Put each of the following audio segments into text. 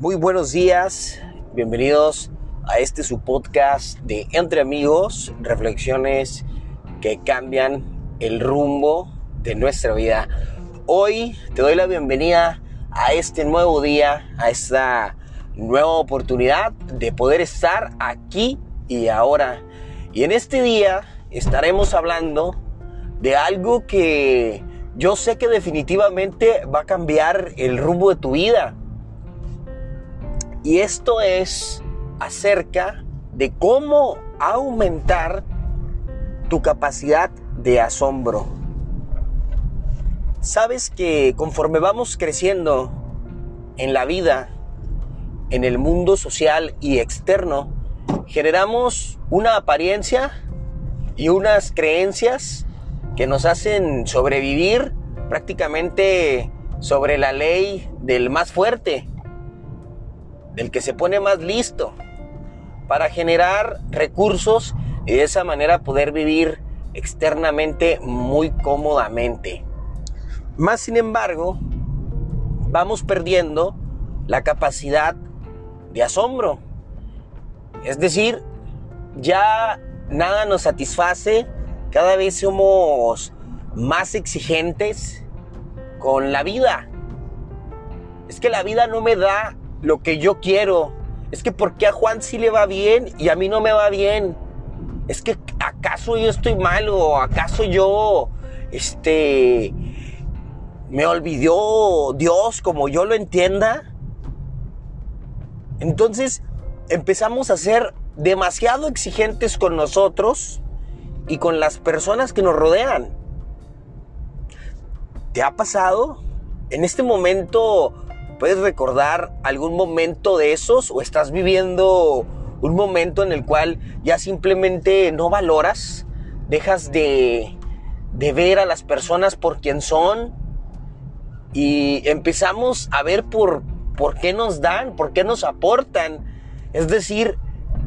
Muy buenos días, bienvenidos a este su podcast de Entre Amigos, reflexiones que cambian el rumbo de nuestra vida. Hoy te doy la bienvenida a este nuevo día, a esta nueva oportunidad de poder estar aquí y ahora. Y en este día estaremos hablando de algo que yo sé que definitivamente va a cambiar el rumbo de tu vida y esto es acerca de cómo aumentar tu capacidad de asombro. Sabes que conforme vamos creciendo en la vida, en el mundo social y externo, generamos una apariencia y unas creencias que nos hacen sobrevivir prácticamente sobre la ley del más fuerte del que se pone más listo para generar recursos y de esa manera poder vivir externamente muy cómodamente. Más sin embargo, vamos perdiendo la capacidad de asombro. Es decir, ya nada nos satisface, cada vez somos más exigentes con la vida. Es que la vida no me da lo que yo quiero. Es que ¿por qué a Juan sí le va bien y a mí no me va bien? Es que ¿acaso yo estoy mal o acaso yo, este, me olvidó Dios como yo lo entienda? Entonces empezamos a ser demasiado exigentes con nosotros y con las personas que nos rodean. ¿Te ha pasado? En este momento ¿Puedes recordar algún momento de esos o estás viviendo un momento en el cual ya simplemente no valoras, dejas de, de ver a las personas por quien son y empezamos a ver por, por qué nos dan, por qué nos aportan? Es decir,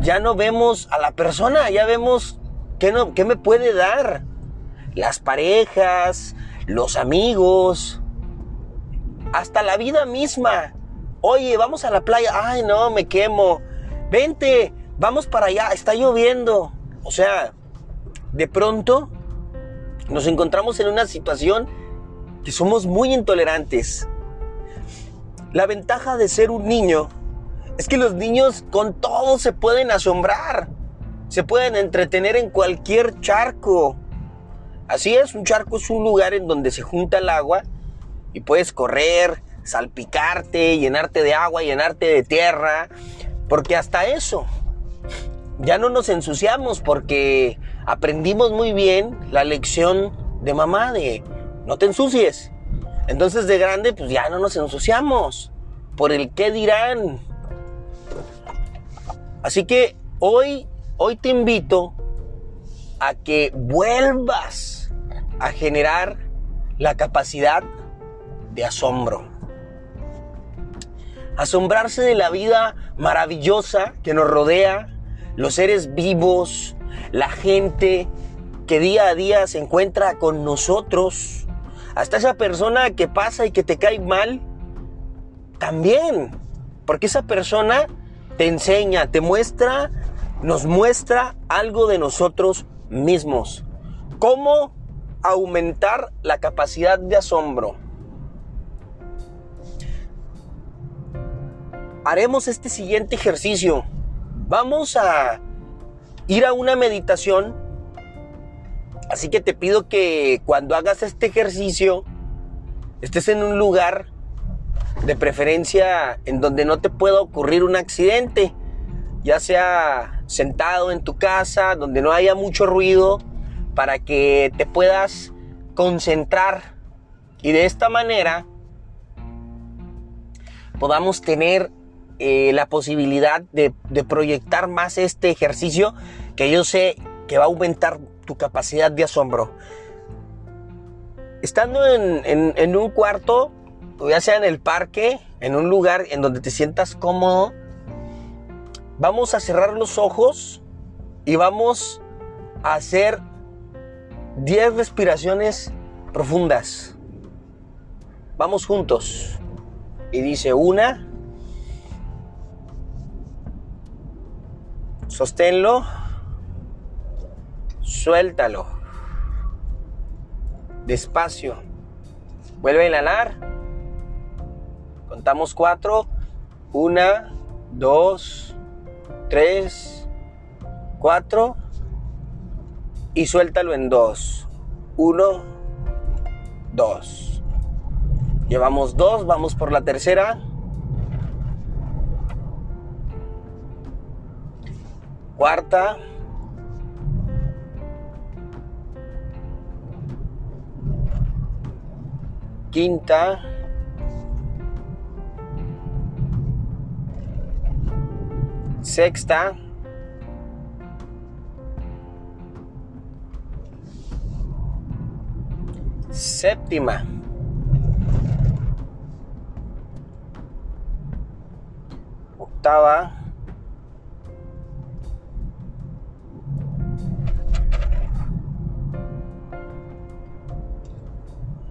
ya no vemos a la persona, ya vemos qué, no, qué me puede dar. Las parejas, los amigos, hasta la vida misma. Oye, vamos a la playa. Ay, no, me quemo. Vente, vamos para allá. Está lloviendo. O sea, de pronto nos encontramos en una situación que somos muy intolerantes. La ventaja de ser un niño es que los niños con todo se pueden asombrar. Se pueden entretener en cualquier charco. Así es, un charco es un lugar en donde se junta el agua y puedes correr, salpicarte, llenarte de agua, llenarte de tierra, porque hasta eso ya no nos ensuciamos porque aprendimos muy bien la lección de mamá de no te ensucies. Entonces de grande pues ya no nos ensuciamos por el qué dirán. Así que hoy hoy te invito a que vuelvas a generar la capacidad de asombro. Asombrarse de la vida maravillosa que nos rodea, los seres vivos, la gente que día a día se encuentra con nosotros, hasta esa persona que pasa y que te cae mal, también, porque esa persona te enseña, te muestra, nos muestra algo de nosotros mismos. ¿Cómo aumentar la capacidad de asombro? Haremos este siguiente ejercicio. Vamos a ir a una meditación. Así que te pido que cuando hagas este ejercicio estés en un lugar de preferencia en donde no te pueda ocurrir un accidente, ya sea sentado en tu casa, donde no haya mucho ruido, para que te puedas concentrar y de esta manera podamos tener eh, la posibilidad de, proyectar más este ejercicio que yo sé que va a aumentar tu capacidad de asombro. Estando en, un cuarto, ya sea en el parque, en un lugar en donde te sientas cómodo, vamos a cerrar los ojos y vamos a hacer 10 respiraciones profundas. Vamos juntos. Y dice una, Sosténlo. Suéltalo. Despacio. Vuelve a inhalar. Contamos cuatro. Una, dos, tres, cuatro. Y suéltalo en dos. Uno, dos. Llevamos dos, vamos por la tercera. Cuarta. Quinta. Sexta. Séptima. Octava.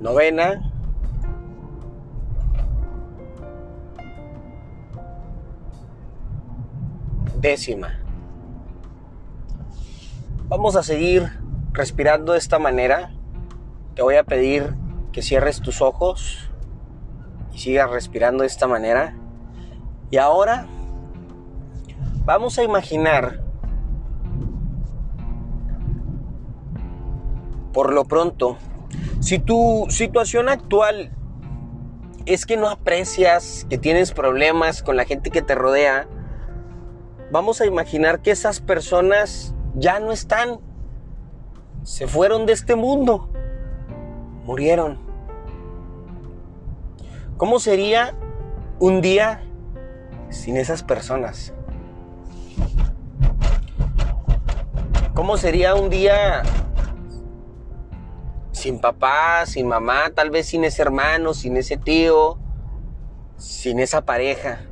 Novena. Décima. Vamos a seguir respirando de esta manera. Te voy a pedir que cierres tus ojos y sigas respirando de esta manera. Y ahora vamos a imaginar, por lo pronto, si tu situación actual es que no aprecias, que tienes problemas con la gente que te rodea, vamos a imaginar que esas personas ya no están, se fueron de este mundo, murieron. ¿Cómo sería un día sin esas personas? ¿Cómo sería un día sin papá, sin mamá, tal vez sin ese hermano, sin ese tío, sin esa pareja?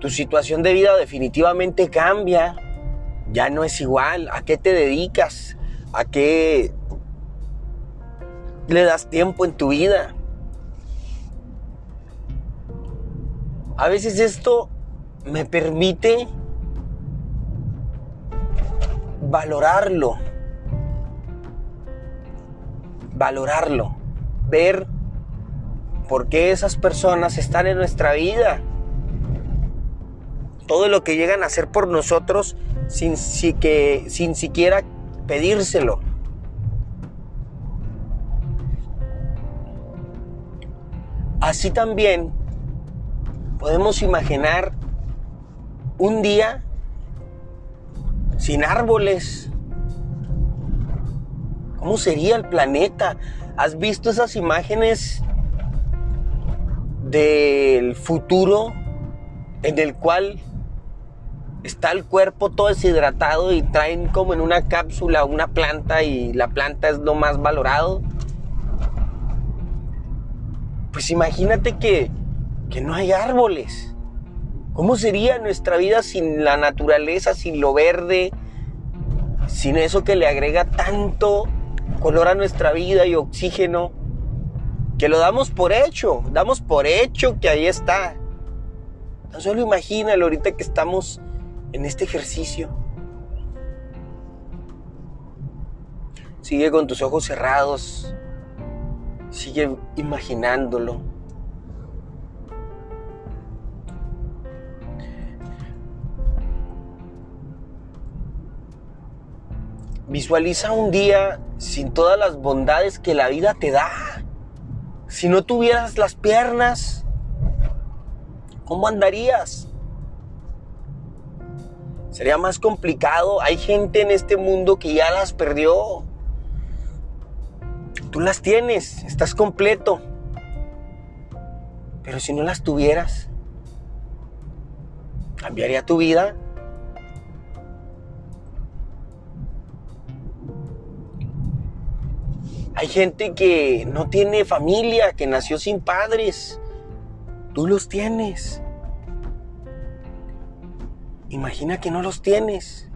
Tu situación de vida definitivamente cambia, ya no es igual. ¿A qué te dedicas? ¿A qué le das tiempo en tu vida? A veces esto me permite valorarlo, valorarlo, ver por qué esas personas están en nuestra vida, todo lo que llegan a hacer por nosotros sin, que, sin siquiera pedírselo. Así también podemos imaginar un día sin árboles. ¿Cómo sería el planeta? ¿Has visto esas imágenes del futuro en el cual está el cuerpo todo deshidratado y traen como en una cápsula una planta y la planta es lo más valorado? Pues imagínate que, que no hay árboles. ¿Cómo sería nuestra vida sin la naturaleza, sin lo verde, sin eso que le agrega tanto color a nuestra vida y oxígeno? Que lo damos por hecho, damos por hecho que ahí está. Tan solo imagínalo ahorita que estamos en este ejercicio. Sigue con tus ojos cerrados. Sigue imaginándolo. Visualiza un día sin todas las bondades que la vida te da. Si no tuvieras las piernas, ¿cómo andarías? Sería más complicado. Hay gente en este mundo que ya las perdió. Tú las tienes, estás completo. Pero si no las tuvieras, ¿cambiaría tu vida? Hay gente que no tiene familia, que nació sin padres. Tú los tienes. Imagina que no los tienes.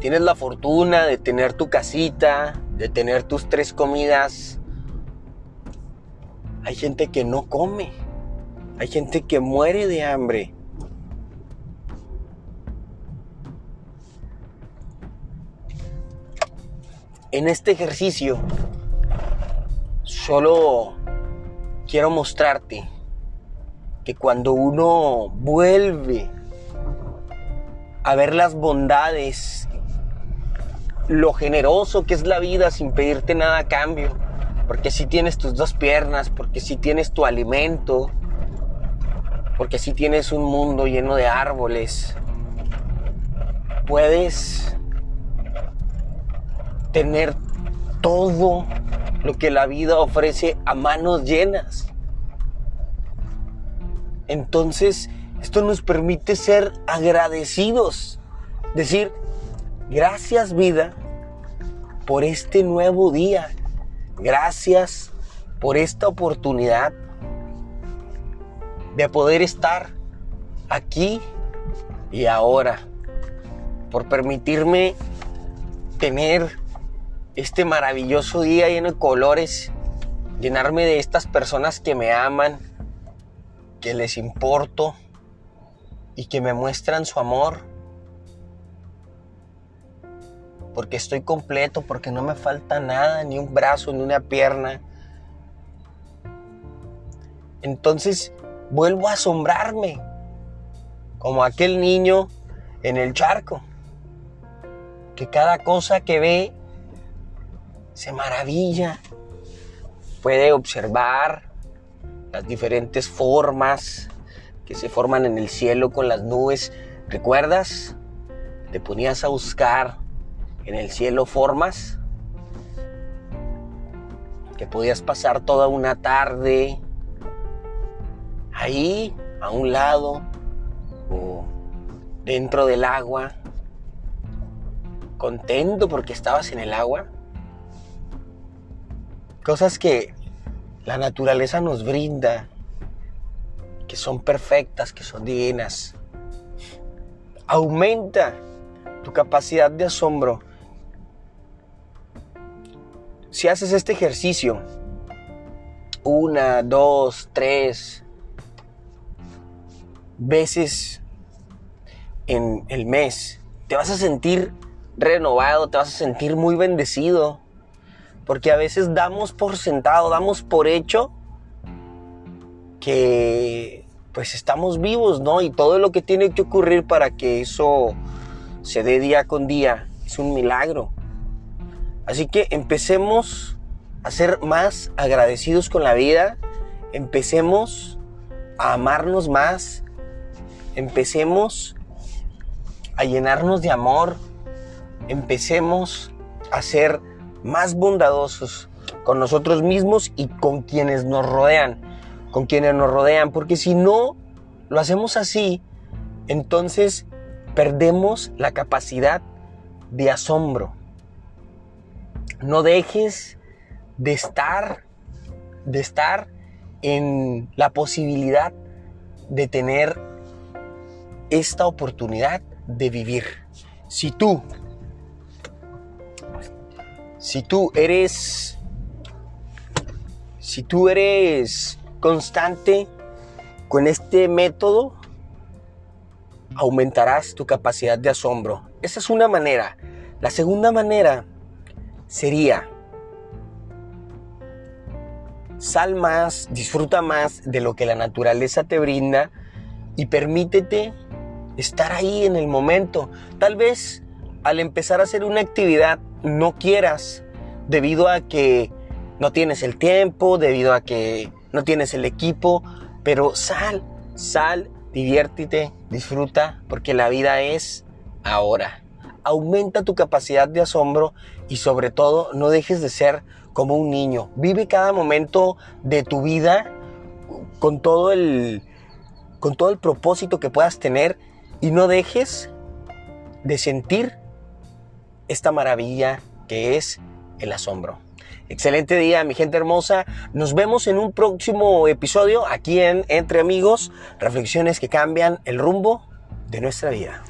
tienes la fortuna de tener tu casita, de tener tus tres comidas, hay gente que no come, hay gente que muere de hambre. En este ejercicio solo quiero mostrarte que cuando uno vuelve a ver las bondades, lo generoso que es la vida sin pedirte nada a cambio, porque si tienes tus dos piernas, porque si tienes tu alimento, porque si tienes un mundo lleno de árboles, puedes tener todo lo que la vida ofrece a manos llenas. Entonces, esto nos permite ser agradecidos. Decir, gracias vida por este nuevo día. Gracias por esta oportunidad de poder estar aquí y ahora. Por permitirme tener este maravilloso día lleno de colores, llenarme de estas personas que me aman, que les importo y que me muestran su amor. Porque estoy completo, porque no me falta nada, ni un brazo, ni una pierna. Entonces vuelvo a asombrarme, como aquel niño en el charco, que cada cosa que ve se maravilla, puede observar las diferentes formas que se forman en el cielo con las nubes. ¿Recuerdas? Te ponías a buscar en el cielo formas que podías pasar toda una tarde ahí, a un lado o dentro del agua, contento porque estabas en el agua. Cosas que la naturaleza nos brinda, que son perfectas, que son divinas. Aumenta tu capacidad de asombro. Si haces este ejercicio, una, dos, tres veces en el mes, te vas a sentir renovado, te vas a sentir muy bendecido porque a veces damos por sentado, damos por hecho que pues estamos vivos, ¿no? Y todo lo que tiene que ocurrir para que eso se dé día con día es un milagro. Así que empecemos a ser más agradecidos con la vida, empecemos a amarnos más, empecemos a llenarnos de amor, empecemos a ser más bondadosos con nosotros mismos y con quienes nos rodean, con quienes nos rodean, porque si no lo hacemos así, entonces perdemos la capacidad de asombro. No dejes de estar de estar en la posibilidad de tener esta oportunidad de vivir. Si tú si tú eres si tú eres constante con este método aumentarás tu capacidad de asombro. Esa es una manera. La segunda manera sería sal más, disfruta más de lo que la naturaleza te brinda y permítete estar ahí en el momento. Tal vez al empezar a hacer una actividad no quieras debido a que no tienes el tiempo, debido a que no tienes el equipo, pero sal, sal, diviértete, disfruta, porque la vida es ahora. Aumenta tu capacidad de asombro y sobre todo no dejes de ser como un niño. Vive cada momento de tu vida con todo el con todo el propósito que puedas tener y no dejes de sentir esta maravilla que es el asombro. Excelente día, mi gente hermosa. Nos vemos en un próximo episodio aquí en Entre Amigos, reflexiones que cambian el rumbo de nuestra vida.